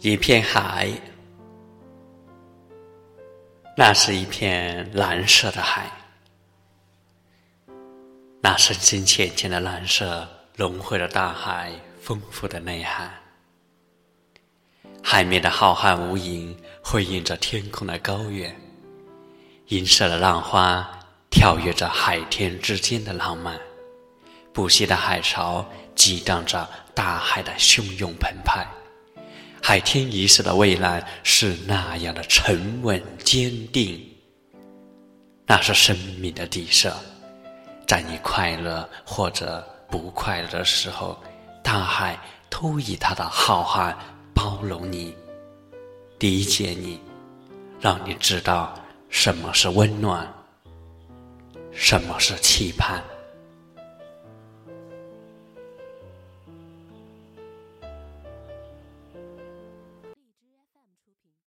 一片海，那是一片蓝色的海，那深深浅浅的蓝色融汇了大海丰富的内涵。海面的浩瀚无垠，辉映着天空的高远。银色的浪花跳跃着海天之间的浪漫，不息的海潮激荡着大海的汹涌澎湃。海天一色的蔚蓝是那样的沉稳坚定，那是生命的底色。在你快乐或者不快乐的时候，大海都以它的浩瀚包容你、理解你，让你知道什么是温暖，什么是期盼。